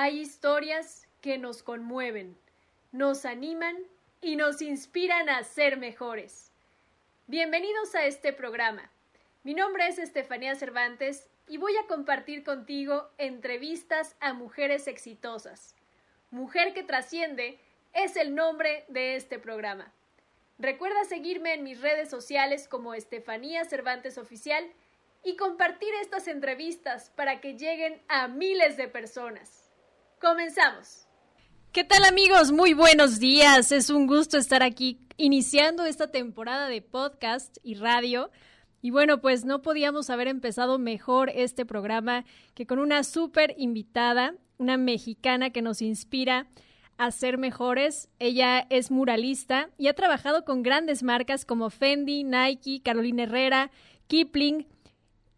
Hay historias que nos conmueven, nos animan y nos inspiran a ser mejores. Bienvenidos a este programa. Mi nombre es Estefanía Cervantes y voy a compartir contigo entrevistas a mujeres exitosas. Mujer que trasciende es el nombre de este programa. Recuerda seguirme en mis redes sociales como Estefanía Cervantes Oficial y compartir estas entrevistas para que lleguen a miles de personas. Comenzamos. ¿Qué tal amigos? Muy buenos días. Es un gusto estar aquí iniciando esta temporada de podcast y radio. Y bueno, pues no podíamos haber empezado mejor este programa que con una súper invitada, una mexicana que nos inspira a ser mejores. Ella es muralista y ha trabajado con grandes marcas como Fendi, Nike, Carolina Herrera, Kipling.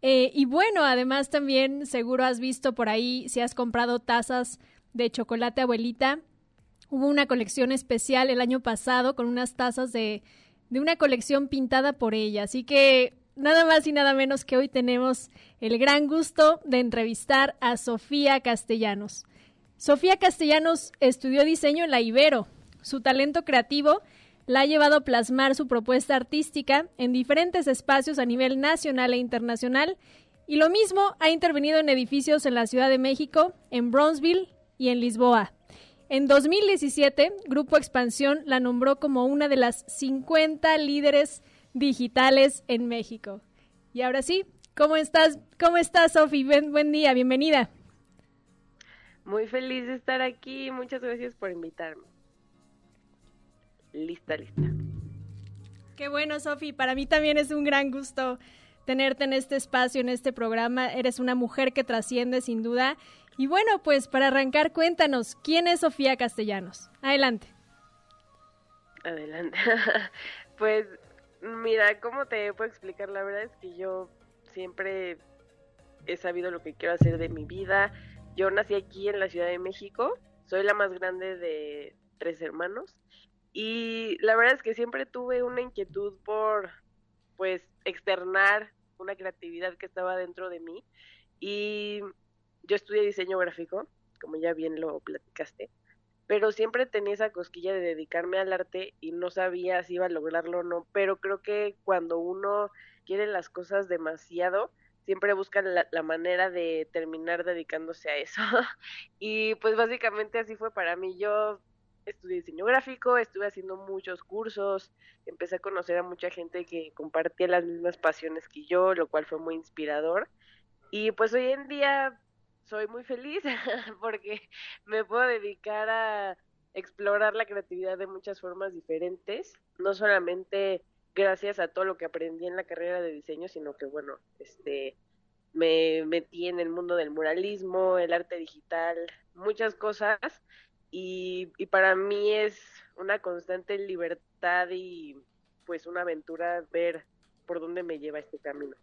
Eh, y bueno, además también seguro has visto por ahí si has comprado tazas de chocolate abuelita. Hubo una colección especial el año pasado con unas tazas de, de una colección pintada por ella. Así que nada más y nada menos que hoy tenemos el gran gusto de entrevistar a Sofía Castellanos. Sofía Castellanos estudió diseño en la Ibero. Su talento creativo la ha llevado a plasmar su propuesta artística en diferentes espacios a nivel nacional e internacional y lo mismo ha intervenido en edificios en la Ciudad de México, en Bronzeville y en Lisboa. En 2017, Grupo Expansión la nombró como una de las 50 líderes digitales en México. Y ahora sí, ¿cómo estás? ¿Cómo estás, Sofi? buen día, bienvenida. Muy feliz de estar aquí. Muchas gracias por invitarme. Lista, lista. Qué bueno, Sofi. Para mí también es un gran gusto tenerte en este espacio, en este programa. Eres una mujer que trasciende sin duda. Y bueno, pues para arrancar, cuéntanos, ¿quién es Sofía Castellanos? Adelante. Adelante. pues mira, ¿cómo te puedo explicar? La verdad es que yo siempre he sabido lo que quiero hacer de mi vida yo nací aquí en la Ciudad de México, soy la más grande de tres hermanos y la verdad es que siempre tuve una inquietud por pues externar una creatividad que estaba dentro de mí y yo estudié diseño gráfico, como ya bien lo platicaste, pero siempre tenía esa cosquilla de dedicarme al arte y no sabía si iba a lograrlo o no, pero creo que cuando uno quiere las cosas demasiado, siempre buscan la, manera de terminar dedicándose a eso. y pues básicamente así fue para mí. Yo estudié diseño gráfico, estuve haciendo muchos cursos, empecé a conocer a mucha gente que compartía las mismas pasiones que yo, lo cual fue muy inspirador. Y pues hoy en día soy muy feliz porque me puedo dedicar a explorar la creatividad de muchas formas diferentes, no solamente gracias a todo lo que aprendí en la carrera de diseño, sino que bueno, este me metí en el mundo del muralismo, el arte digital, muchas cosas y, para mí es una constante libertad y pues una aventura ver por dónde me lleva este camino.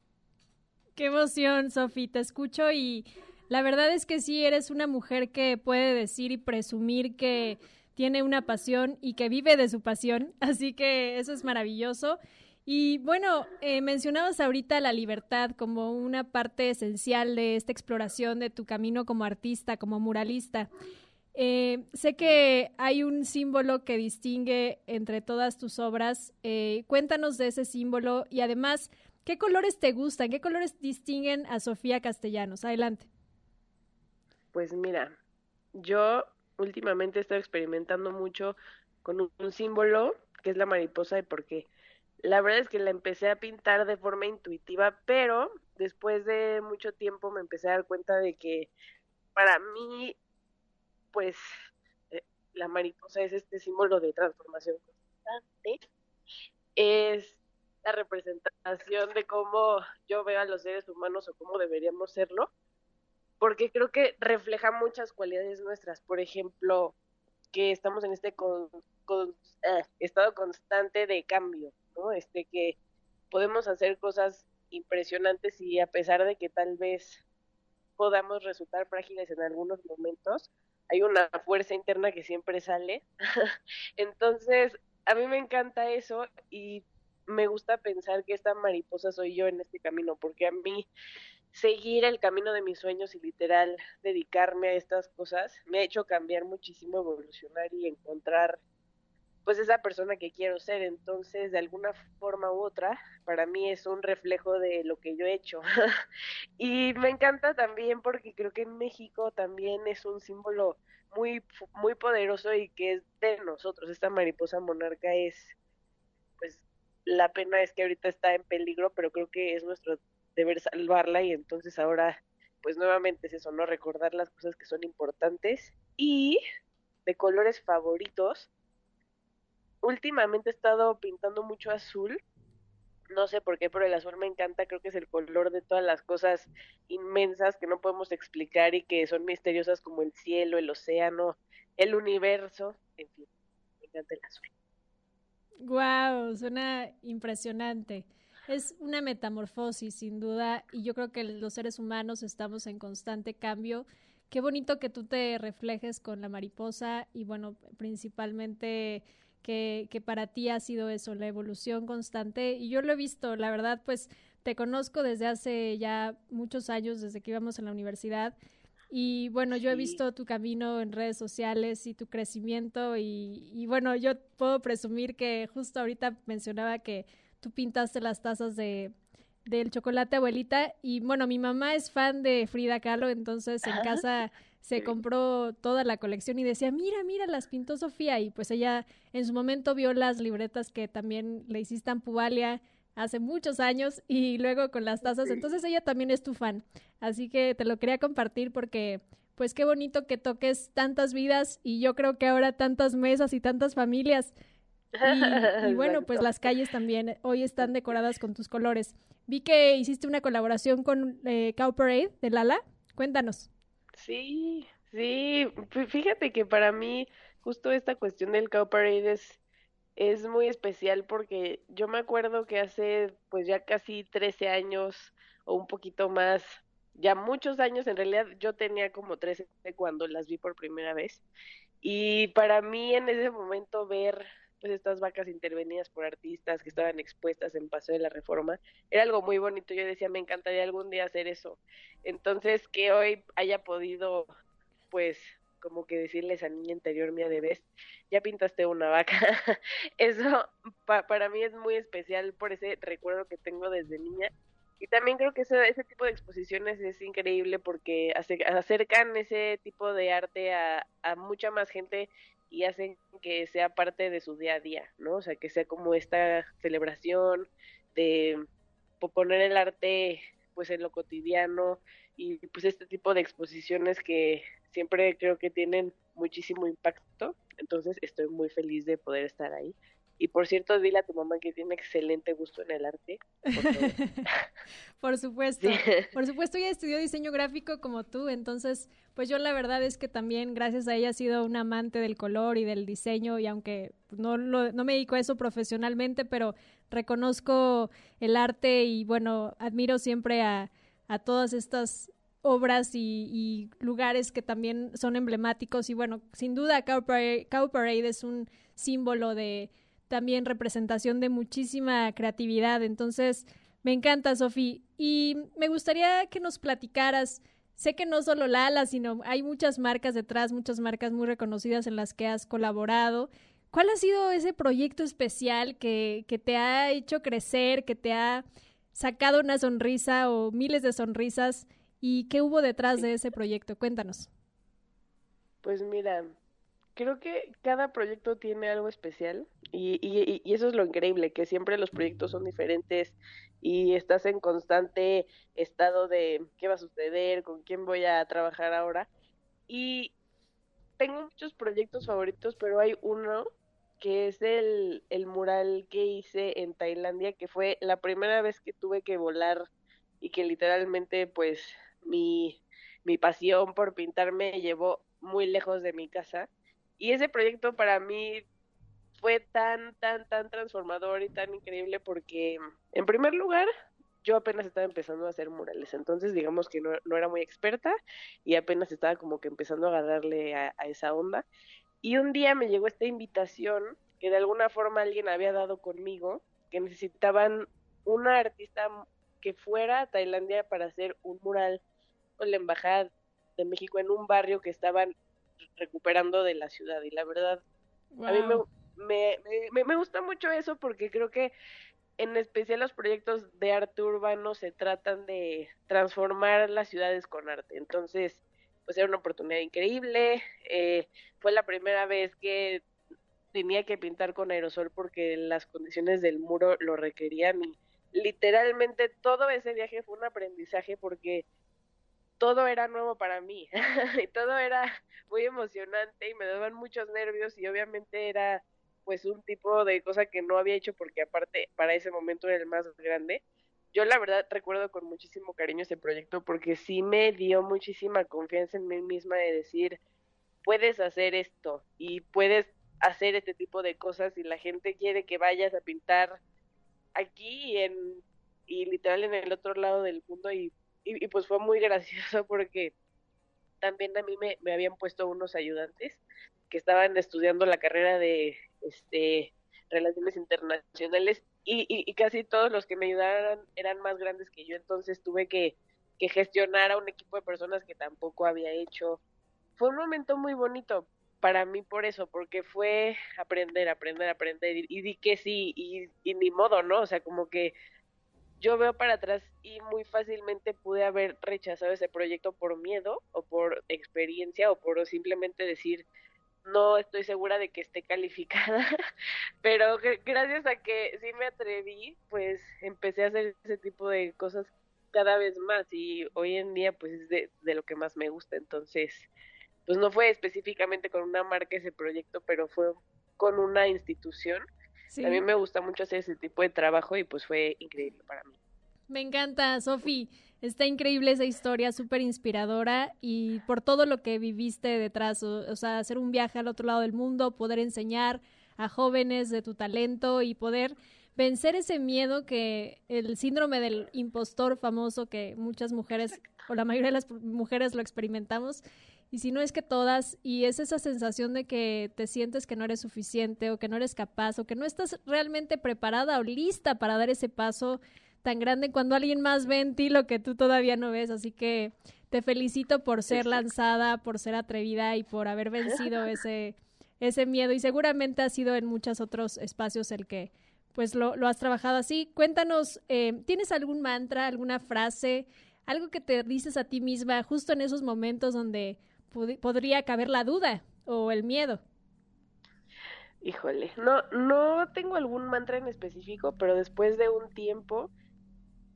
Qué emoción, Sofi, te escucho y la verdad es que sí, eres una mujer que puede decir y presumir que tiene una pasión y que vive de su pasión, así que eso es maravilloso. Y bueno, eh, mencionabas ahorita la libertad como una parte esencial de esta exploración de tu camino como artista, como muralista. Eh, sé que hay un símbolo que distingue entre todas tus obras. Eh, cuéntanos de ese símbolo y además, ¿qué colores te gustan? ¿Qué colores distinguen a Sofía Castellanos? Adelante. Pues mira, yo últimamente he estado experimentando mucho con un, símbolo que es la mariposa y por qué. La verdad es que la empecé a pintar de forma intuitiva, pero después de mucho tiempo me empecé a dar cuenta de que para mí, pues, eh, la mariposa es este símbolo de transformación constante. Es la representación de cómo yo veo a los seres humanos o cómo deberíamos serlo porque creo que refleja muchas cualidades nuestras. Por ejemplo, que estamos en este eh, estado constante de cambio, ¿no? Este que podemos hacer cosas impresionantes y a pesar de que tal vez podamos resultar frágiles en algunos momentos, hay una fuerza interna que siempre sale. Entonces, a mí me encanta eso y me gusta pensar que esta mariposa soy yo en este camino, porque a mí seguir el camino de mis sueños y literal dedicarme a estas cosas me ha hecho cambiar muchísimo, evolucionar y encontrar pues esa persona que quiero ser. Entonces, de alguna forma u otra, para mí es un reflejo de lo que yo he hecho. y me encanta también porque creo que en México también es un símbolo muy muy poderoso y que es de nosotros. Esta mariposa monarca es pues la pena es que ahorita está en peligro, pero creo que es nuestro deber salvarla y entonces ahora pues nuevamente es eso, ¿no? Recordar las cosas que son importantes y de colores favoritos últimamente he estado pintando mucho azul. No sé por qué, pero el azul me encanta. Creo que es el color de todas las cosas inmensas que no podemos explicar y que son misteriosas como el cielo, el océano, el universo. En fin, me encanta el azul. Wow, suena impresionante. Es una metamorfosis, sin duda, y yo creo que los seres humanos estamos en constante cambio. Qué bonito que tú te reflejes con la mariposa y, bueno, principalmente que, que para ti ha sido eso, la evolución constante. Y yo lo he visto, la verdad, pues te conozco desde hace ya muchos años, desde que íbamos en la universidad. Y bueno, yo he visto tu camino en redes sociales y tu crecimiento y, y, bueno, yo puedo presumir que justo ahorita mencionaba que tú pintaste las tazas de del chocolate abuelita y bueno, mi mamá es fan de Frida Kahlo, entonces en casa se compró toda la colección y decía, mira, mira, las pintó Sofía. Y pues ella en su momento vio las libretas que también le hiciste a Pubalia hace muchos años y luego con las tazas. Entonces ella también es tu fan. Así que te lo quería compartir porque pues qué bonito que toques tantas vidas y yo creo que ahora tantas mesas y tantas familias. Y, bueno, pues las calles también hoy están decoradas con tus colores. Vi que hiciste una colaboración con eh, Cow Parade de Lala. Cuéntanos. Sí, sí, fíjate que para mí justo esta cuestión del Cow Parade es, es muy especial porque yo me acuerdo que hace pues ya casi 13 años o un poquito más, ya muchos años, en realidad yo tenía como 13 cuando las vi por primera vez y para mí en ese momento ver pues estas vacas intervenidas por artistas que estaban expuestas en Paso de la Reforma, era algo muy bonito, yo decía, me encantaría algún día hacer eso. Entonces, que hoy haya podido, pues, como que decirle a esa niña interior mía de vez, ya pintaste una vaca. eso para mí es muy especial por ese recuerdo que tengo desde niña. Y también creo que ese, tipo de exposiciones es increíble porque acercan ese tipo de arte a mucha más gente y hacen que sea parte de su día a día, ¿no? O sea, que sea como esta celebración de poner el arte pues en lo cotidiano y pues este tipo de exposiciones que siempre creo que tienen muchísimo impacto, entonces estoy muy feliz de poder estar ahí y por cierto, dile a tu mamá que tiene excelente gusto en el arte. Por, supuesto. Por supuesto, ella estudió diseño gráfico como tú, entonces, pues yo la verdad es que también gracias a ella he sido un amante del color y del diseño y aunque no, no me dedico a eso profesionalmente, pero reconozco el arte y bueno, admiro siempre a, a todas estas obras y, lugares que también son emblemáticos y bueno, sin duda Cow Parade es un símbolo de también representación de muchísima creatividad. Entonces, me encanta, Sofi. Y me gustaría que nos platicaras, sé que no solo Lala, sino hay muchas marcas detrás, muchas marcas muy reconocidas en las que has colaborado. ¿Cuál ha sido ese proyecto especial que, que te ha hecho crecer, que te ha sacado una sonrisa o miles de sonrisas? ¿Y qué hubo detrás de ese proyecto? Cuéntanos. Pues mira, creo que cada proyecto tiene algo especial y, y, y, eso es lo increíble, que siempre los proyectos son diferentes y estás en constante estado de qué va a suceder, con quién voy a trabajar ahora. Y tengo muchos proyectos favoritos, pero hay uno que es el, el mural que hice en Tailandia, que fue la primera vez que tuve que volar y que literalmente pues mi, mi pasión por pintar me llevó muy lejos de mi casa. Y ese proyecto para mí fue tan, tan, tan transformador y tan increíble porque, en primer lugar, yo apenas estaba empezando a hacer murales, entonces digamos que no, era muy experta y apenas estaba como que empezando a agarrarle a, a esa onda. Y un día me llegó esta invitación que de alguna forma alguien había dado conmigo, que necesitaban una artista que fuera a Tailandia para hacer un mural la embajada de México en un barrio que estaban recuperando de la ciudad y la verdad a mí me, me, me, gusta mucho eso porque creo que en especial los proyectos de arte urbano se tratan de transformar las ciudades con arte. Entonces pues era una oportunidad increíble eh, fue la primera vez que tenía que pintar con aerosol porque las condiciones del muro lo requerían y literalmente todo ese viaje fue un aprendizaje porque todo era nuevo para mí y todo era muy emocionante y me daban muchos nervios y obviamente era pues un tipo de cosa que no había hecho porque aparte para ese momento era el más grande. Yo la verdad recuerdo con muchísimo cariño ese proyecto porque sí me dio muchísima confianza en mí misma de decir, puedes hacer esto y puedes hacer este tipo de cosas y la gente quiere que vayas a pintar aquí y en y literal en el otro lado del mundo y y, pues fue muy gracioso porque también a mí me, me, habían puesto unos ayudantes que estaban estudiando la carrera de este relaciones internacionales y, y, casi todos los que me ayudaron eran más grandes que yo, entonces tuve que, que gestionar a un equipo de personas que tampoco había hecho. Fue un momento muy bonito para mí por eso, porque fue aprender, aprender, aprender y, y di que sí y, y ni modo, ¿no? O sea, como que yo veo para atrás y muy fácilmente pude haber rechazado ese proyecto por miedo o por experiencia o por simplemente decir no estoy segura de que esté calificada, pero gracias a que sí me atreví, pues empecé a hacer ese tipo de cosas cada vez más y hoy en día pues es de, lo que más me gusta, entonces pues no fue específicamente con una marca ese proyecto, pero fue con una institución a mí me gusta mucho hacer ese tipo de trabajo y pues fue increíble para mí. Me encanta, Sofi. Está increíble esa historia, súper inspiradora y por todo lo que viviste detrás, o, sea, hacer un viaje al otro lado del mundo, poder enseñar a jóvenes de tu talento y poder vencer ese miedo que el síndrome del impostor famoso que muchas mujeres o la mayoría de las mujeres lo experimentamos y si no es que todas, y es esa sensación de que te sientes que no eres suficiente o que no eres capaz o que no estás realmente preparada o lista para dar ese paso tan grande cuando alguien más ve en ti lo que tú todavía no ves. Así que te felicito por ser lanzada, por ser atrevida y por haber vencido ese, ese miedo. Y seguramente ha sido en muchos otros espacios el que pues lo, lo has trabajado así. Cuéntanos, eh, ¿tienes algún mantra, alguna frase, algo que te dices a ti misma justo en esos momentos donde podría caber la duda o el miedo. Híjole, no, no tengo algún mantra en específico, pero después de un tiempo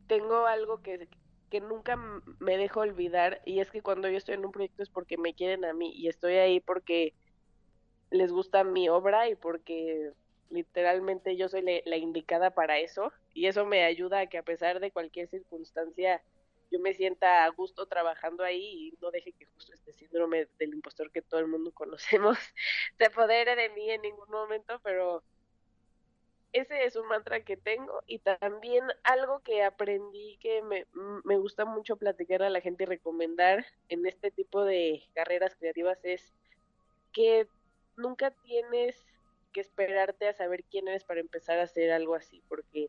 tengo algo que, que nunca me dejo olvidar y es que cuando yo estoy en un proyecto es porque me quieren a mí y estoy ahí porque les gusta mi obra y porque literalmente yo soy la indicada para eso y eso me ayuda a que a pesar de cualquier circunstancia yo me sienta a gusto trabajando ahí y no deje que justo este síndrome del impostor que todo el mundo conocemos se apodere de mí en ningún momento, pero ese es un mantra que tengo y también algo que aprendí que me, me gusta mucho platicar a la gente y recomendar en este tipo de carreras creativas es que nunca tienes que esperarte a saber quién eres para empezar a hacer algo así, porque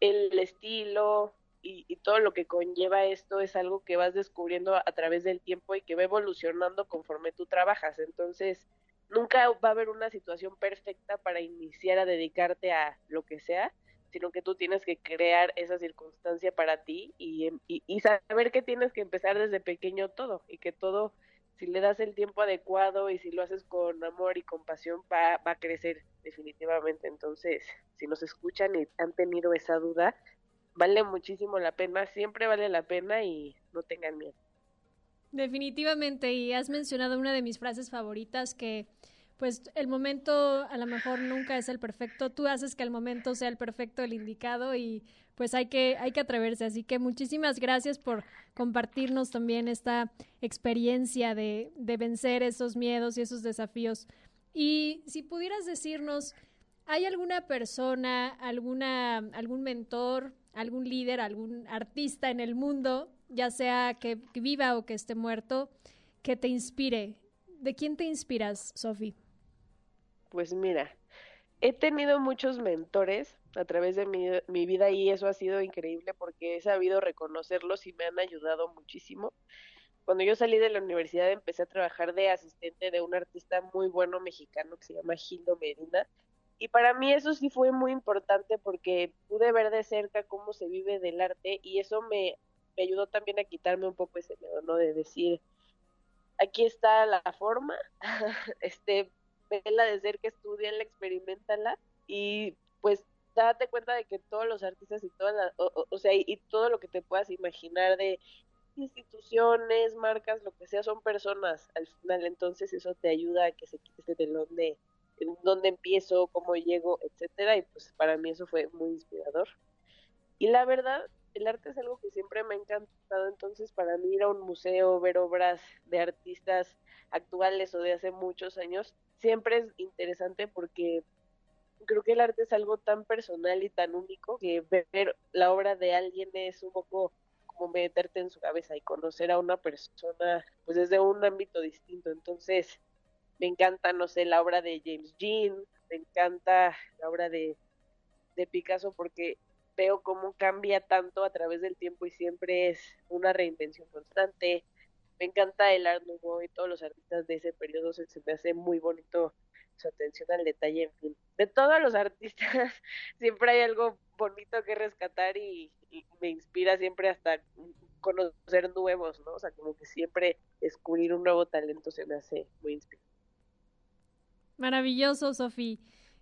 el estilo, y, todo lo que conlleva esto es algo que vas descubriendo a, través del tiempo y que va evolucionando conforme tú trabajas. Entonces, nunca va a haber una situación perfecta para iniciar a dedicarte a lo que sea, sino que tú tienes que crear esa circunstancia para ti y, y, saber que tienes que empezar desde pequeño todo y que todo, si le das el tiempo adecuado y si lo haces con amor y compasión, va, va a crecer definitivamente. Entonces, si nos escuchan y han tenido esa duda, vale muchísimo la pena, siempre vale la pena y no tengan miedo. Definitivamente, y has mencionado una de mis frases favoritas que pues el momento a lo mejor nunca es el perfecto, tú haces que el momento sea el perfecto, el indicado y pues hay que hay que atreverse, así que muchísimas gracias por compartirnos también esta experiencia de, de vencer esos miedos y esos desafíos. Y si pudieras decirnos, ¿hay alguna persona, alguna algún mentor, algún líder, algún artista en el mundo, ya sea que, viva o que esté muerto, que te inspire. ¿De quién te inspiras, Sofi? Pues mira, he tenido muchos mentores a través de mi, mi, vida y eso ha sido increíble porque he sabido reconocerlos y me han ayudado muchísimo. Cuando yo salí de la universidad empecé a trabajar de asistente de un artista muy bueno mexicano que se llama Gildo Medina y para mí eso sí fue muy importante porque pude ver de cerca cómo se vive del arte y eso me, me ayudó también a quitarme un poco ese miedo, ¿no? De decir, aquí está la forma, este, vela de cerca, estudiala, experimentala y pues date cuenta de que todos los artistas y todas las, o, sea, y, todo lo que te puedas imaginar de instituciones, marcas, lo que sea, son personas al final, entonces eso te ayuda a que se quite ese telón de dónde empiezo, cómo llego, etcétera, y pues para mí eso fue muy inspirador. Y la verdad, el arte es algo que siempre me ha encantado, entonces para mí ir a un museo, ver obras de artistas actuales o de hace muchos años, siempre es interesante porque creo que el arte es algo tan personal y tan único que ver la obra de alguien es un poco como meterte en su cabeza y conocer a una persona pues desde un ámbito distinto. Entonces, me encanta, no sé, la obra de James Jean, me encanta la obra de, de Picasso porque veo cómo cambia tanto a través del tiempo y siempre es una reinvención constante me encanta el Art Nouveau y todos los artistas de ese periodo, se, me hace muy bonito su atención al detalle, en fin. De todos los artistas siempre hay algo bonito que rescatar y, me inspira siempre hasta conocer nuevos, ¿no? O sea, como que siempre descubrir un nuevo talento se me hace muy inspirador. Maravilloso, Sofía.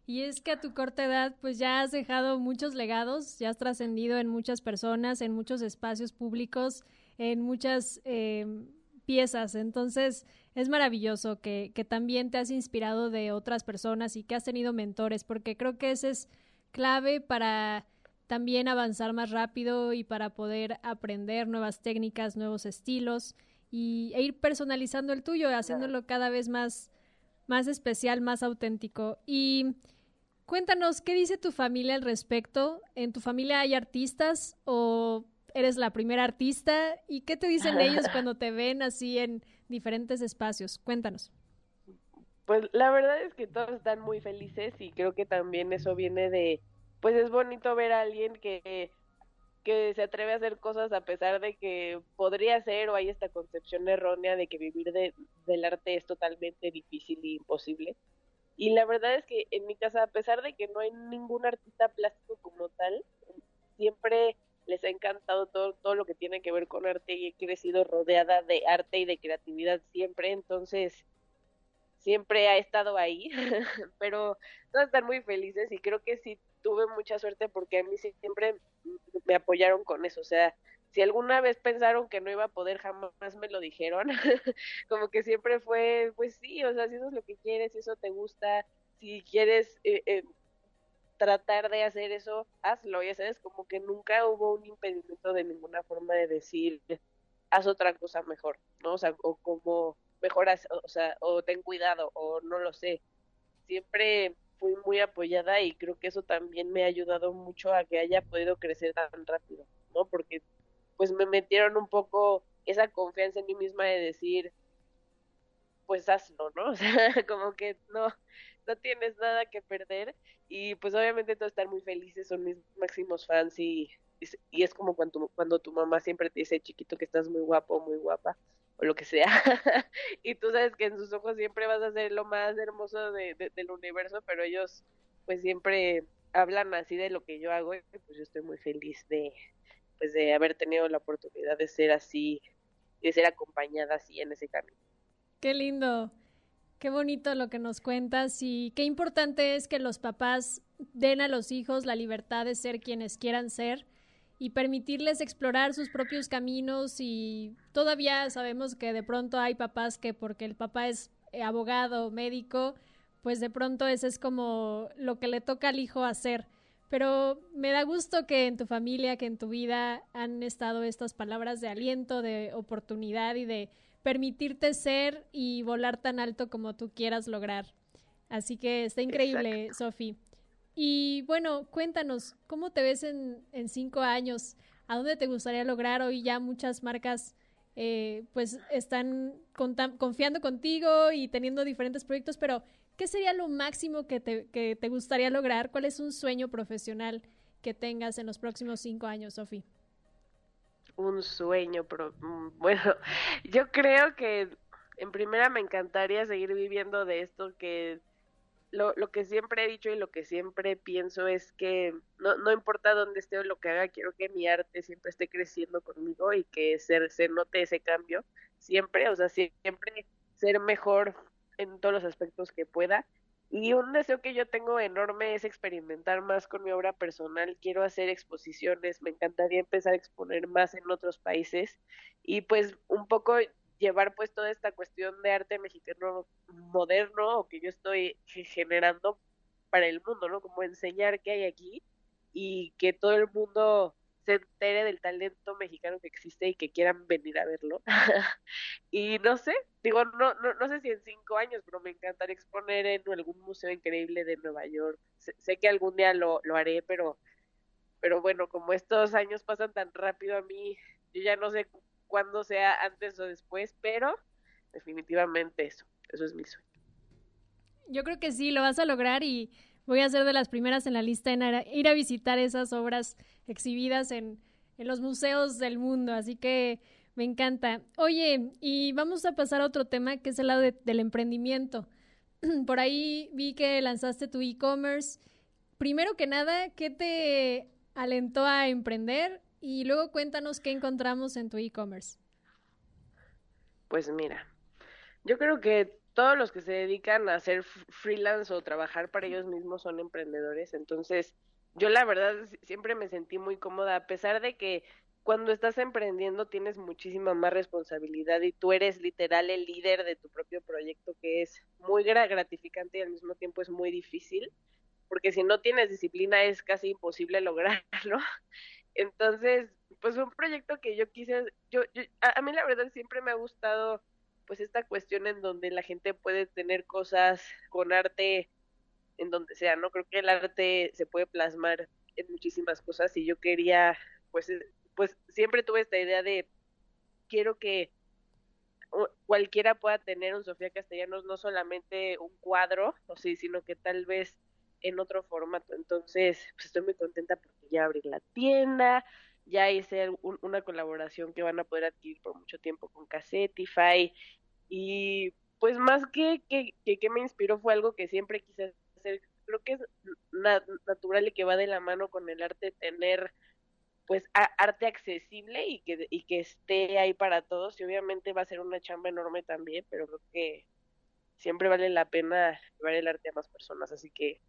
Y es que a tu corta edad, pues ya has dejado muchos legados, ya has trascendido en muchas personas, en muchos espacios públicos, en muchas eh, piezas. Entonces, es maravilloso que, que también te has inspirado de otras personas y que has tenido mentores, porque creo que ese es clave para también avanzar más rápido y para poder aprender nuevas técnicas, nuevos estilos y, e ir personalizando el tuyo, haciéndolo cada vez más, más especial, más auténtico. Y cuéntanos, ¿qué dice tu familia al respecto? ¿En tu familia hay artistas o eres la primera artista y qué te dicen ellos cuando te ven así en diferentes espacios. Cuéntanos. Pues la verdad es que todos están muy felices y creo que también eso viene de, pues es bonito ver a alguien que, que se atreve a hacer cosas a pesar de que podría ser o hay esta concepción errónea de que vivir de, del arte es totalmente difícil e imposible. Y la verdad es que en mi casa, a pesar de que no hay ningún artista plástico como tal, siempre les ha encantado todo, todo lo que tiene que ver con arte y he crecido rodeada de arte y de creatividad siempre, entonces siempre ha estado ahí, pero todos están muy felices y creo que sí tuve mucha suerte porque a mí siempre me apoyaron con eso, o sea, si alguna vez pensaron que no iba a poder, jamás me lo dijeron, como que siempre fue, pues sí, o sea, si eso es lo que quieres, si eso te gusta, si quieres eh, eh, tratar de hacer eso, hazlo, ya sabes, como que nunca hubo un impedimento de ninguna forma de decir, haz otra cosa mejor, ¿no? O sea, o como mejoras, o sea, o ten cuidado, o no lo sé. Siempre fui muy apoyada y creo que eso también me ha ayudado mucho a que haya podido crecer tan rápido, ¿no? Porque pues me metieron un poco esa confianza en mí misma de decir, pues hazlo, ¿no? O sea, como que no, no tienes nada que perder y pues obviamente todos están muy felices, son mis máximos fans y, y es como cuando, cuando tu mamá siempre te dice chiquito que estás muy guapo, muy guapa o lo que sea y tú sabes que en sus ojos siempre vas a ser lo más hermoso de, del universo, pero ellos pues siempre hablan así de lo que yo hago y pues yo estoy muy feliz de pues de haber tenido la oportunidad de ser así, de ser acompañada así en ese camino. Qué lindo. Qué bonito lo que nos cuentas y qué importante es que los papás den a los hijos la libertad de ser quienes quieran ser y permitirles explorar sus propios caminos y todavía sabemos que de pronto hay papás que porque el papá es eh, abogado, médico, pues de pronto ese es como lo que le toca al hijo hacer. Pero me da gusto que en tu familia, que en tu vida han estado estas palabras de aliento, de oportunidad y de permitirte ser y volar tan alto como tú quieras lograr. Así que está increíble, Sofi. Y bueno, cuéntanos, ¿cómo te ves en, en, cinco años? ¿A dónde te gustaría lograr? Hoy ya muchas marcas eh, pues están confiando contigo y teniendo diferentes proyectos, pero ¿qué sería lo máximo que te, que te gustaría lograr? ¿Cuál es un sueño profesional que tengas en los próximos cinco años, Sofi? Un sueño, pero mm, bueno, yo creo que en primera me encantaría seguir viviendo de esto que lo, lo que siempre he dicho y lo que siempre pienso es que no, no importa dónde esté o lo que haga, quiero que mi arte siempre esté creciendo conmigo y que se, se note ese cambio siempre, o sea, siempre ser mejor en todos los aspectos que pueda. Y un deseo que yo tengo enorme es experimentar más con mi obra personal. Quiero hacer exposiciones, me encantaría empezar a exponer más en otros países y pues un poco llevar pues toda esta cuestión de arte mexicano moderno o que yo estoy generando para el mundo, ¿no? Como enseñar qué hay aquí y que todo el mundo se entere del talento mexicano que existe y que quieran venir a verlo. y no sé, digo, no, no, no sé si en cinco años, pero me encantaría exponer en algún museo increíble de Nueva York. Sé, que algún día lo, lo haré, pero, pero bueno, como estos años pasan tan rápido a mí, yo ya no sé cuándo sea antes o después, pero definitivamente eso, eso es mi sueño. Yo creo que sí, lo vas a lograr y voy a ser de las primeras en la lista en ir a visitar esas obras exhibidas en, en los museos del mundo, así que me encanta. Oye, y vamos a pasar a otro tema que es el lado del emprendimiento. Por ahí vi que lanzaste tu e-commerce. Primero que nada, ¿qué te alentó a emprender? Y luego cuéntanos qué encontramos en tu e-commerce. Pues mira, yo creo que todos los que se dedican a hacer freelance o trabajar para ellos mismos son emprendedores. Entonces, yo la verdad siempre me sentí muy cómoda, a pesar de que cuando estás emprendiendo tienes muchísima más responsabilidad y tú eres literal el líder de tu propio proyecto, que es muy gratificante y al mismo tiempo es muy difícil, porque si no tienes disciplina es casi imposible lograrlo. Entonces, pues un proyecto que yo quise, yo, a, mí la verdad siempre me ha gustado pues esta cuestión en donde la gente puede tener cosas con arte en donde sea, ¿no? Creo que el arte se puede plasmar en muchísimas cosas y yo quería, pues, eh, pues siempre tuve esta idea de quiero que cualquiera pueda tener un Sofía Castellanos, no solamente un cuadro, o sí, sino que tal vez en otro formato. Entonces, pues estoy muy contenta porque ya abrí la tienda, ya hice una colaboración que van a poder adquirir por mucho tiempo con Cassetify y pues más que que, que, me inspiró fue algo que siempre quise hacer. Creo que es natural y que va de la mano con el arte tener pues arte accesible y que, y que esté ahí para todos y obviamente va a ser una chamba enorme también, pero creo que siempre vale la pena llevar el arte a más personas, así que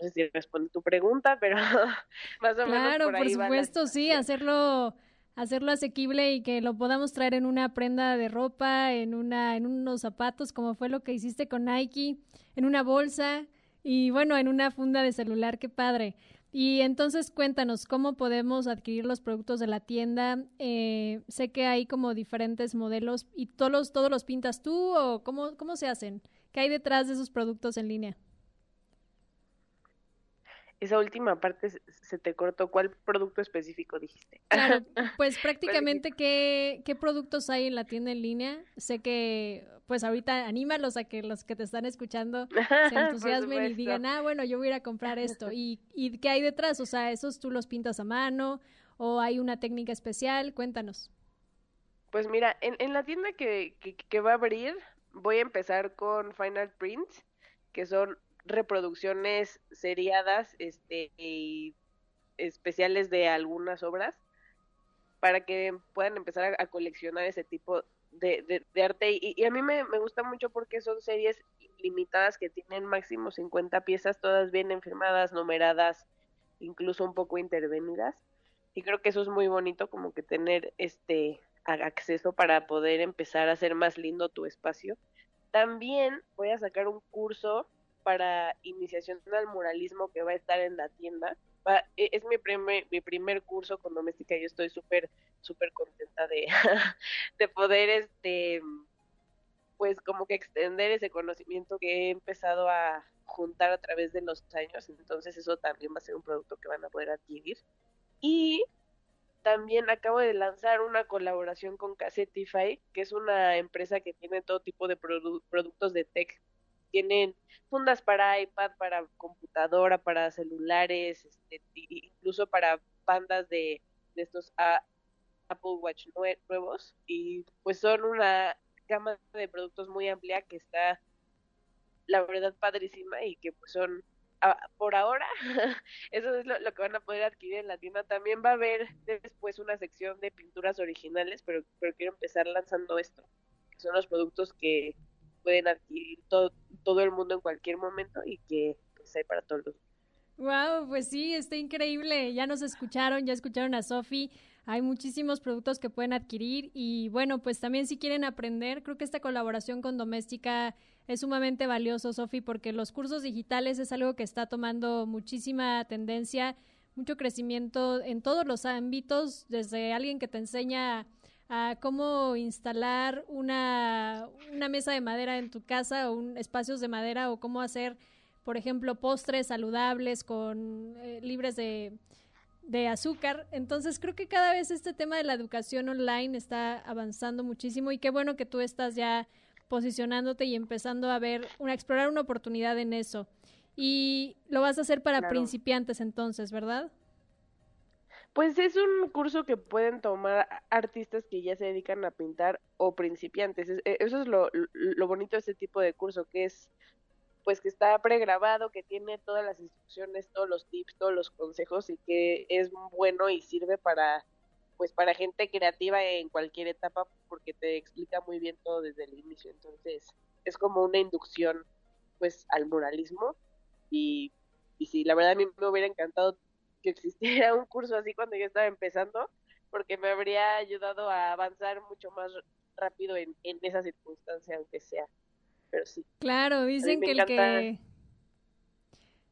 no sé si responde tu pregunta, pero más o menos. Claro, por, supuesto, sí, hacerlo hacerlo asequible y que lo podamos traer en una prenda de ropa, en una en unos zapatos, como fue lo que hiciste con Nike, en una bolsa y bueno, en una funda de celular, qué padre. Y entonces cuéntanos cómo podemos adquirir los productos de la tienda. Eh, sé que hay como diferentes modelos y todos los, todos los pintas tú o cómo, cómo se hacen. ¿Qué hay detrás de esos productos en línea? Esa última parte se te cortó. ¿Cuál producto específico dijiste? Claro, pues prácticamente qué, qué productos hay en la tienda en línea. Sé que pues ahorita anímalos a que los que te están escuchando se entusiasmen y digan, ah, bueno, yo voy a ir a comprar esto. ¿Y, ¿Y qué hay detrás? O sea, ¿esos tú los pintas a mano o hay una técnica especial? Cuéntanos. Pues mira, en, en la tienda que, que, que va a abrir voy a empezar con Final Prints, que son reproducciones seriadas este, y especiales de algunas obras para que puedan empezar a, coleccionar ese tipo de, arte. Y, a mí me, me, gusta mucho porque son series limitadas que tienen máximo 50 piezas, todas bien firmadas, numeradas, incluso un poco intervenidas. Y creo que eso es muy bonito, como que tener este acceso para poder empezar a hacer más lindo tu espacio. También voy a sacar un curso para iniciación al muralismo que va a estar en la tienda. E, es mi primer, mi primer curso con doméstica y estoy súper, súper contenta de, de poder, este, pues como que extender ese conocimiento que he empezado a juntar a través de los años. Entonces eso también va a ser un producto que van a poder adquirir. Y también acabo de lanzar una colaboración con Cassetify, que es una empresa que tiene todo tipo de productos de tech. Tienen fundas para iPad, para computadora, para celulares, este, incluso para bandas de, de estos Apple Watch nuevos. Y pues son una gama de productos muy amplia que está, la verdad, padrísima y que pues son por ahora, eso es lo, que van a poder adquirir en la tienda. También va a haber después una sección de pinturas originales, pero, pero quiero empezar lanzando esto. son los productos que pueden adquirir todo, todo el mundo en cualquier momento y que pues, para todos. Wow, pues sí, está increíble. Ya nos escucharon, ya escucharon a Sofi. Hay muchísimos productos que pueden adquirir y bueno, pues también si quieren aprender, creo que esta colaboración con Doméstica es sumamente valioso, Sofi, porque los cursos digitales es algo que está tomando muchísima tendencia, mucho crecimiento en todos los ámbitos, desde alguien que te enseña a cómo instalar una, una mesa de madera en tu casa o un, espacios de madera o cómo hacer, por ejemplo, postres saludables con eh, libres de de azúcar. Entonces creo que cada vez este tema de la educación online está avanzando muchísimo y qué bueno que tú estás ya posicionándote y empezando a ver, una, explorar una oportunidad en eso. Y lo vas a hacer para principiantes entonces, ¿verdad? Pues es un curso que pueden tomar artistas que ya se dedican a pintar o principiantes. E, eso es lo, bonito de este tipo de curso, que es pues que está pregrabado, que tiene todas las instrucciones, todos los tips, todos los consejos y que es bueno y sirve para pues para gente creativa en cualquier etapa porque te explica muy bien todo desde el inicio. Entonces, es como una inducción pues al muralismo y, y sí, la verdad a mí me hubiera encantado que existiera un curso así cuando yo estaba empezando porque me habría ayudado a avanzar mucho más rápido en, en esa circunstancia, aunque sea pero sí. Claro, dicen que el que...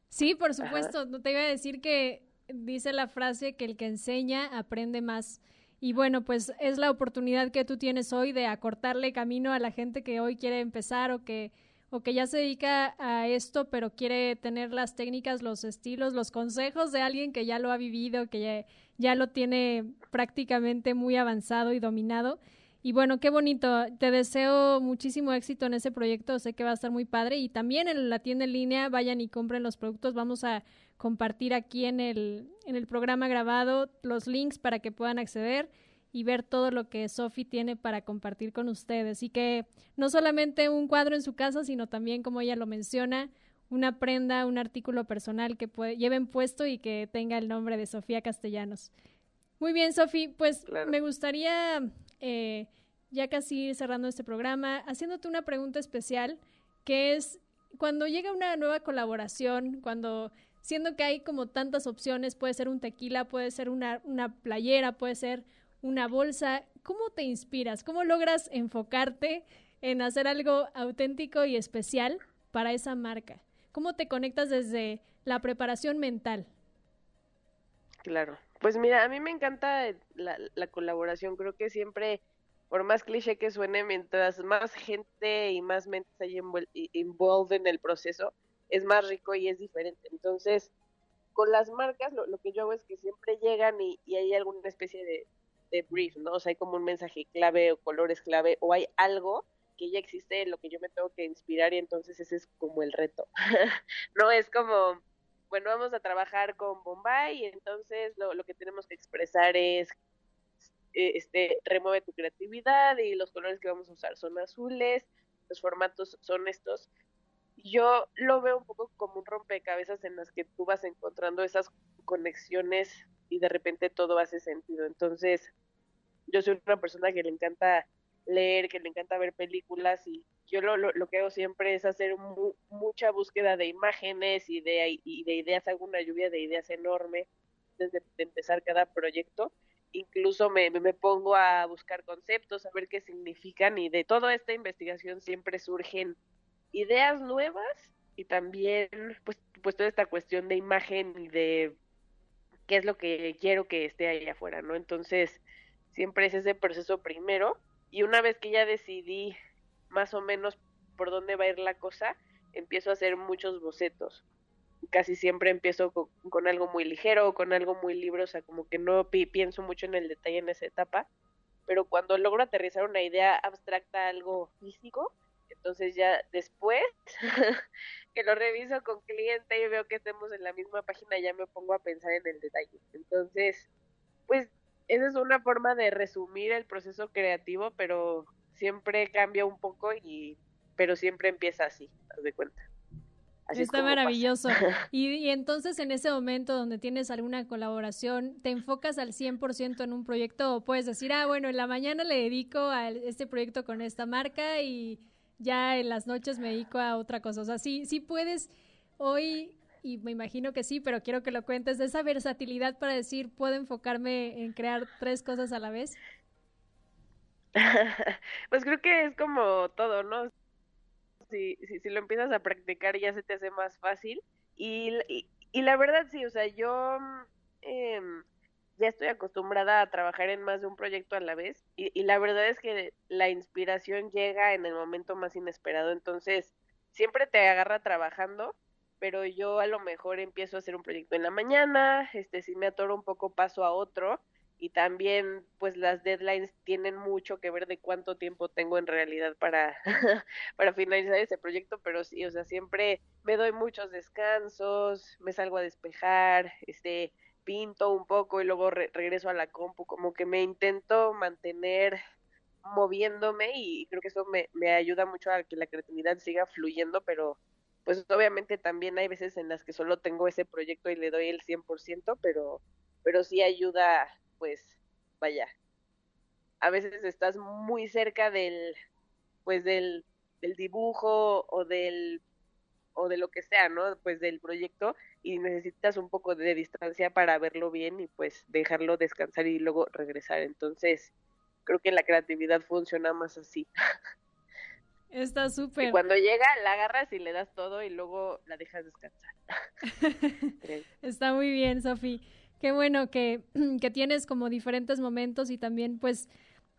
Sí, por supuesto, no te iba a decir que dice la frase que el que enseña aprende más. Y bueno, pues es la oportunidad que tú tienes hoy de acortarle camino a la gente que hoy quiere empezar o que o que ya se dedica a esto, pero quiere tener las técnicas, los estilos, los consejos de alguien que ya lo ha vivido, que ya, ya lo tiene prácticamente muy avanzado y dominado. Y bueno, qué bonito. Te deseo muchísimo éxito en ese proyecto. Sé que va a estar muy padre. Y también en la tienda en línea, vayan y compren los productos. Vamos a compartir aquí en el, en el programa grabado los links para que puedan acceder y ver todo lo que Sofi tiene para compartir con ustedes. Y que no solamente un cuadro en su casa, sino también, como ella lo menciona, una prenda, un artículo personal que lleven puesto y que tenga el nombre de Sofía Castellanos. Muy bien, Sofi, pues me gustaría eh, ya casi cerrando este programa, haciéndote una pregunta especial, que es cuando llega una nueva colaboración, cuando siendo que hay como tantas opciones, puede ser un tequila, puede ser una, una playera, puede ser una bolsa, ¿cómo te inspiras? ¿Cómo logras enfocarte en hacer algo auténtico y especial para esa marca? ¿Cómo te conectas desde la preparación mental? Claro, pues mira, a mí me encanta la, la colaboración, creo que siempre, por más cliché que suene, mientras más gente y más mentes hay involucrada en el proceso, es más rico y es diferente. Entonces, con las marcas, lo, que yo hago es que siempre llegan y hay alguna especie de, de, brief, ¿no? O sea, hay como un mensaje clave o colores clave o hay algo que ya existe en lo que yo me tengo que inspirar y entonces ese es como el reto. no es como bueno, vamos a trabajar con Bombay y entonces lo, lo que tenemos que expresar es, eh, este, remueve tu creatividad y los colores que vamos a usar son azules, los formatos son estos. Yo lo veo un poco como un rompecabezas en las que tú vas encontrando esas conexiones y de repente todo hace sentido. Entonces, yo soy una persona que le encanta leer, que le encanta ver películas y yo lo, lo, que hago siempre es hacer mucha búsqueda de imágenes y de, y de ideas, hago una lluvia de ideas enorme desde empezar cada proyecto. Incluso me, me pongo a buscar conceptos, a ver qué significan y de toda esta investigación siempre surgen ideas nuevas y también pues, pues toda esta cuestión de imagen y de qué es lo que quiero que esté ahí afuera, ¿no? Entonces, siempre es ese proceso primero y una vez que ya decidí más o menos por dónde va a ir la cosa, empiezo a hacer muchos bocetos. casi siempre empiezo con, algo muy ligero o con algo muy libre, o sea, como que no pienso mucho en el detalle en esa etapa, pero cuando logro aterrizar una idea abstracta algo físico, entonces ya después que lo reviso con cliente y veo que estemos en la misma página, ya me pongo a pensar en el detalle. Entonces, pues esa es una forma de resumir el proceso creativo, pero siempre cambia un poco y pero siempre empieza así, haz de cuenta. Está maravilloso. Y, entonces en ese momento donde tienes alguna colaboración, ¿te enfocas al 100% en un proyecto o puedes decir, ah, bueno, en la mañana le dedico a este proyecto con esta marca y ya en las noches me dedico a otra cosa? O sea, sí, sí puedes hoy, y me imagino que sí, pero quiero que lo cuentes, esa versatilidad para decir, puedo enfocarme en crear tres cosas a la vez. pues creo que es como todo, ¿no? si, si, lo empiezas a practicar ya se te hace más fácil. Y, y, la verdad sí, o sea, yo eh, ya estoy acostumbrada a trabajar en más de un proyecto a la vez y, y la verdad es que la inspiración llega en el momento más inesperado, entonces siempre te agarra trabajando pero yo a lo mejor empiezo a hacer un proyecto en la mañana, este si me atoro un poco paso a otro y también pues las deadlines tienen mucho que ver de cuánto tiempo tengo en realidad para, para finalizar ese proyecto, pero sí, o sea, siempre me doy muchos descansos, me salgo a despejar, este, pinto un poco y luego regreso a la compu, como que me intento mantener moviéndome y creo que eso me, me ayuda mucho a que la creatividad siga fluyendo, pero pues obviamente también hay veces en las que solo tengo ese proyecto y le doy el 100%, pero, pero sí ayuda pues vaya, a veces estás muy cerca del, pues del, del dibujo o del o de lo que sea, ¿no? Pues del proyecto y necesitas un poco de distancia para verlo bien y pues dejarlo descansar y luego regresar. Entonces, creo que la creatividad funciona más así. Está súper. Cuando llega, la agarras y le das todo y luego la dejas descansar. Está muy bien, Sofi qué bueno que, que tienes como diferentes momentos y también pues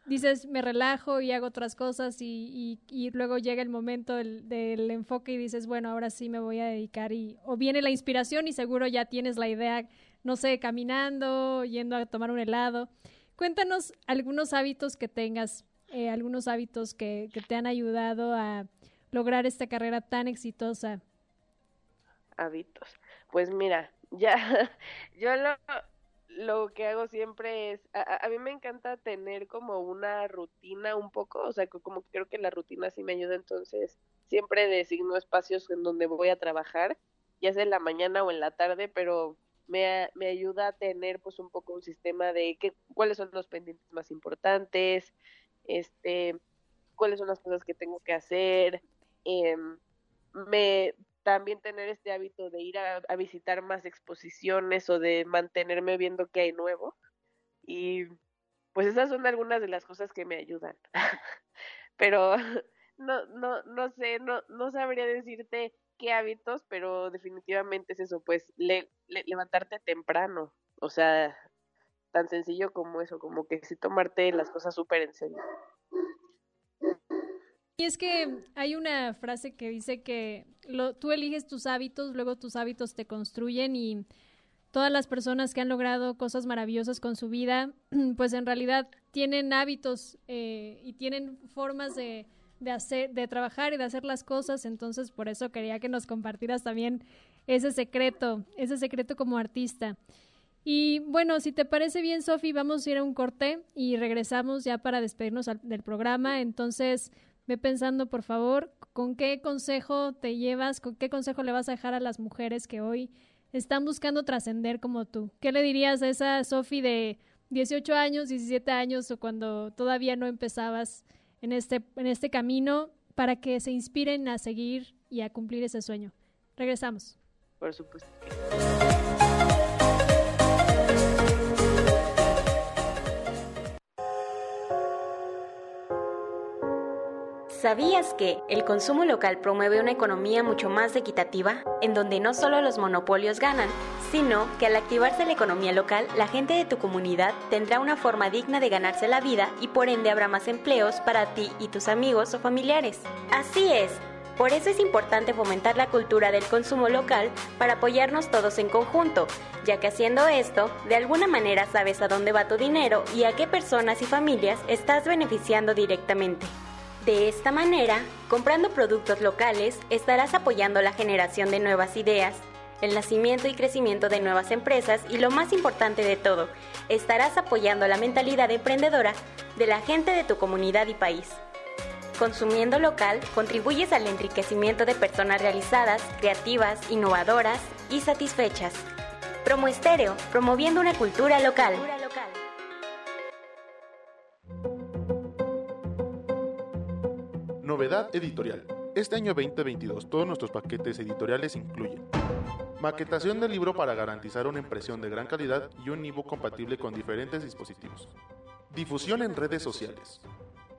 dices, me relajo y hago otras cosas y, y, luego llega el momento del, del, enfoque y dices, bueno, ahora sí me voy a dedicar y o viene la inspiración y seguro ya tienes la idea, no sé, caminando, yendo a tomar un helado. Cuéntanos algunos hábitos que tengas, eh, algunos hábitos que, que te han ayudado a lograr esta carrera tan exitosa. Hábitos. Pues mira, ya, yo lo, lo que hago siempre es, a, a, mí me encanta tener como una rutina un poco, o sea, como creo que la rutina sí me ayuda, entonces siempre designo espacios en donde voy a trabajar, ya sea en la mañana o en la tarde, pero me, me ayuda a tener pues un poco un sistema de qué, cuáles son los pendientes más importantes, este, cuáles son las cosas que tengo que hacer, eh, me también tener este hábito de ir a, visitar más exposiciones o de mantenerme viendo qué hay nuevo. Y pues esas son algunas de las cosas que me ayudan. pero no, no, no sé, no, no sabría decirte qué hábitos, pero definitivamente es eso, pues levantarte temprano. O sea, tan sencillo como eso, como que sí tomarte las cosas súper en serio. Y es que hay una frase que dice que lo, tú eliges tus hábitos, luego tus hábitos te construyen y todas las personas que han logrado cosas maravillosas con su vida, pues en realidad tienen hábitos eh, y tienen formas de, de, hacer, de trabajar y de hacer las cosas. Entonces, por eso quería que nos compartieras también ese secreto, ese secreto como artista. Y bueno, si te parece bien, Sofi, vamos a ir a un corte y regresamos ya para despedirnos del programa. Entonces, Ve pensando, por favor, con qué consejo te llevas, con qué consejo le vas a dejar a las mujeres que hoy están buscando trascender como tú. ¿Qué le dirías a esa Sofi de 18 años, 17 años o cuando todavía no empezabas en este, en este camino para que se inspiren a seguir y a cumplir ese sueño? Regresamos. Por supuesto. ¿Sabías que el consumo local promueve una economía mucho más equitativa, en donde no solo los monopolios ganan, sino que al activarse la economía local, la gente de tu comunidad tendrá una forma digna de ganarse la vida y por ende habrá más empleos para ti y tus amigos o familiares? Así es. Por eso es importante fomentar la cultura del consumo local para apoyarnos todos en conjunto, ya que haciendo esto, de alguna manera sabes a dónde va tu dinero y a qué personas y familias estás beneficiando directamente. De esta manera, comprando productos locales, estarás apoyando la generación de nuevas ideas, el nacimiento y crecimiento de nuevas empresas y lo más importante de todo, estarás apoyando la mentalidad emprendedora de la gente de tu comunidad y país. Consumiendo local, contribuyes al enriquecimiento de personas realizadas, creativas, innovadoras y satisfechas. Promo Estéreo, promoviendo una cultura local. Novedad editorial. Este año 2022 todos nuestros paquetes editoriales incluyen maquetación del libro para garantizar una impresión de gran calidad y un ebook compatible con diferentes dispositivos, difusión en redes sociales,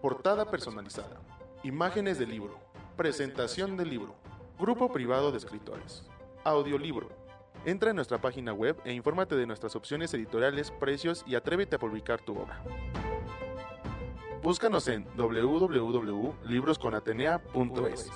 portada personalizada, imágenes del libro, presentación del libro, grupo privado de escritores, audiolibro. Entra en nuestra página web e infórmate de nuestras opciones editoriales, precios y atrévete a publicar tu obra. Búscanos en www.librosconatenea.es.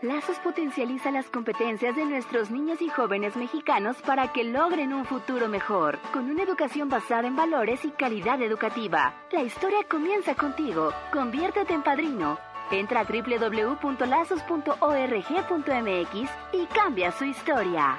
Lazos potencializa las competencias de nuestros niños y jóvenes mexicanos para que logren un futuro mejor, con una educación basada en valores y calidad educativa. La historia comienza contigo. Conviértete en padrino. Entra a www.lazos.org.mx y cambia su historia.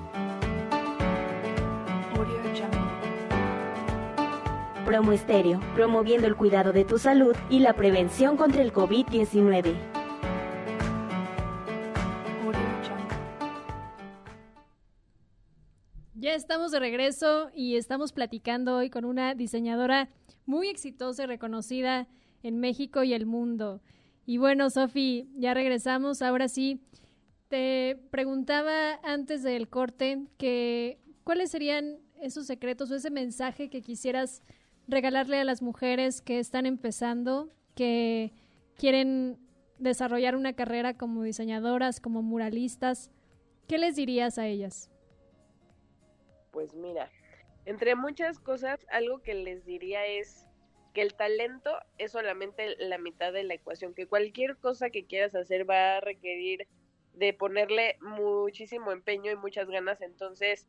Promo Estéreo, promoviendo el cuidado de tu salud y la prevención contra el COVID-19. Ya estamos de regreso y estamos platicando hoy con una diseñadora muy exitosa y reconocida en México y el mundo. Y bueno, Sofi, ya regresamos. Ahora sí, te preguntaba antes del corte que cuáles serían esos secretos o ese mensaje que quisieras regalarle a las mujeres que están empezando, que quieren desarrollar una carrera como diseñadoras, como muralistas? ¿Qué les dirías a ellas? Pues mira, entre muchas cosas, algo que les diría es que el talento es solamente la mitad de la ecuación, que cualquier cosa que quieras hacer va a requerir de ponerle muchísimo empeño y muchas ganas, entonces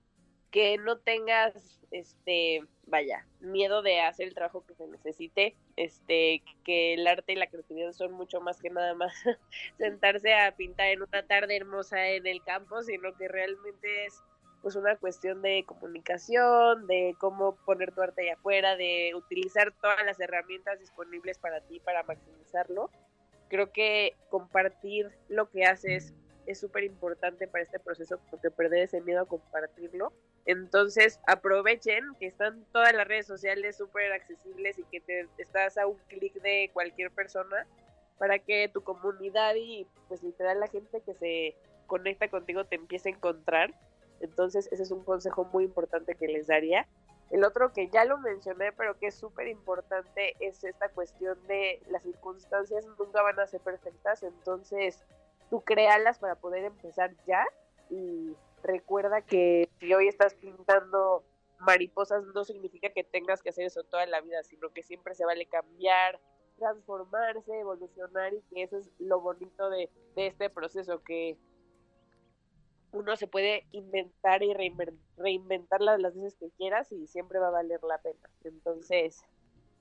que no tengas este vaya miedo de hacer el trabajo que se necesite este que el arte y la creatividad son mucho más que nada más sentarse a pintar en una tarde hermosa en el campo sino que realmente es pues una cuestión de comunicación de cómo poner tu arte allá afuera de utilizar todas las herramientas disponibles para ti para maximizarlo. Creo que compartir lo que haces es súper importante para este proceso porque perder ese miedo a compartirlo. Entonces aprovechen que están todas las redes sociales súper accesibles y que te estás a un clic de cualquier persona para que tu comunidad y pues literal la gente que se conecta contigo te empiece a encontrar. Entonces ese es un consejo muy importante que les daría. El otro que ya lo mencioné, pero que es súper importante, es esta cuestión de las circunstancias nunca van a ser perfectas, entonces tú créalas para poder empezar ya y recuerda que si hoy estás pintando mariposas no significa que tengas que hacer eso toda la vida, sino que siempre se vale cambiar, transformarse, evolucionar y que eso es lo bonito de, este proceso, que uno se puede inventar y reinventar las, veces que quieras y siempre va a valer la pena. Entonces,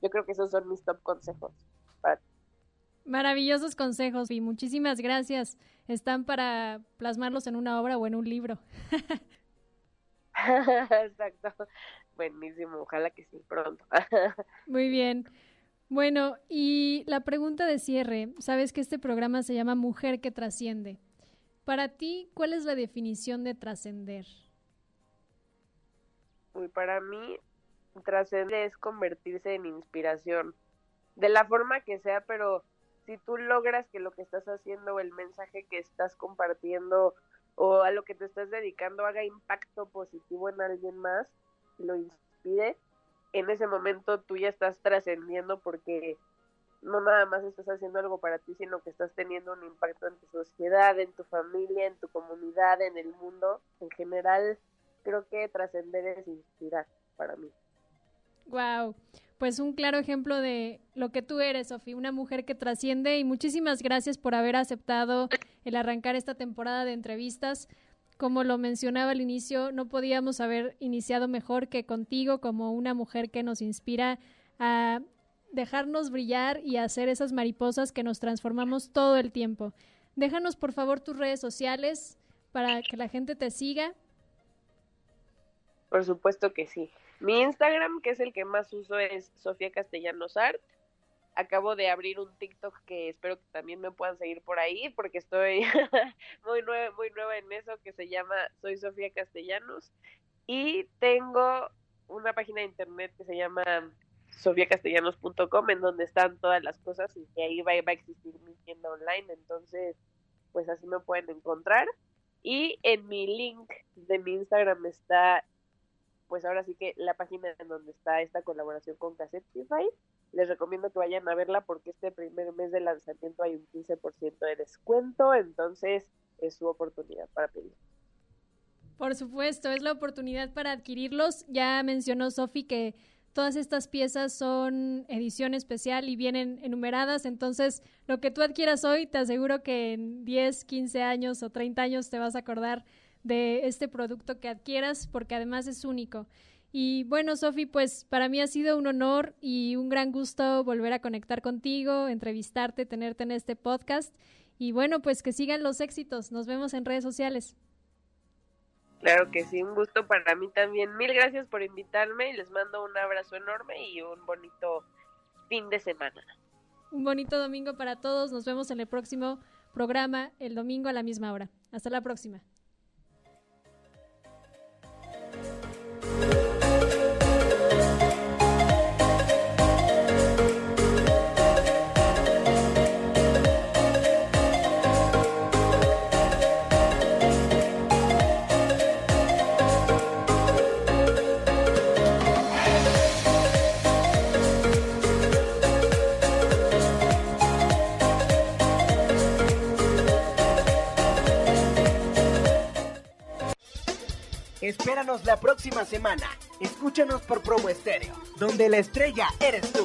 yo creo que esos son mis top consejos para ti. Maravillosos consejos y muchísimas gracias. Están para plasmarlos en una obra o en un libro. Exacto. Buenísimo, ojalá que sí, pronto. Muy bien. Bueno, y la pregunta de cierre, sabes que este programa se llama Mujer que trasciende. Para ti, ¿cuál es la definición de trascender? Uy, para mí, trascender es convertirse en inspiración, de la forma que sea, pero si tú logras que lo que estás haciendo el mensaje que estás compartiendo o a lo que te estás dedicando haga impacto positivo en alguien más lo inspire, en ese momento tú ya estás trascendiendo porque no nada más estás haciendo algo para ti, sino que estás teniendo un impacto en tu sociedad, en tu familia, en tu comunidad, en el mundo. En general, creo que trascender es inspirar para mí. Wow, pues un claro ejemplo de lo que tú eres, Sofía, una mujer que trasciende y muchísimas gracias por haber aceptado el arrancar esta temporada de entrevistas. Como lo mencionaba al inicio, no podíamos haber iniciado mejor que contigo como una mujer que nos inspira a dejarnos brillar y hacer esas mariposas que nos transformamos todo el tiempo. Déjanos por favor tus redes sociales para que la gente te siga. Por supuesto que sí. Mi Instagram, que es el que más uso, es Sofía Castellanos Art. Acabo de abrir un TikTok que espero que también me puedan seguir por ahí, porque estoy muy, nueva, muy nueva en eso, que se llama Soy Sofía Castellanos. Y tengo una página de internet que se llama sofiacastellanos.com en donde están todas las cosas y que ahí va, va, a existir mi tienda online, entonces pues así me pueden encontrar. Y en mi link de mi Instagram está pues ahora sí que la página en donde está esta colaboración con Cassetify. Les recomiendo que vayan a verla porque este primer mes de lanzamiento hay un 15% de descuento, entonces es su oportunidad para pedir. Por supuesto, es la oportunidad para adquirirlos. Ya mencionó Sofi que Todas estas piezas son edición especial y vienen enumeradas, entonces lo que tú adquieras hoy, te aseguro que en 10, 15 años o 30 años te vas a acordar de este producto que adquieras porque además es único. Y bueno, Sofi, pues para mí ha sido un honor y un gran gusto volver a conectar contigo, entrevistarte, tenerte en este podcast. Y bueno, pues que sigan los éxitos. Nos vemos en redes sociales. Claro que sí, un gusto para mí también. Mil gracias por invitarme y les mando un abrazo enorme y un bonito fin de semana. Un bonito domingo para todos. Nos vemos en el próximo programa el domingo a la misma hora. Hasta la próxima. Espéranos la próxima semana. Escúchanos por Promo Estéreo, donde la estrella eres tú.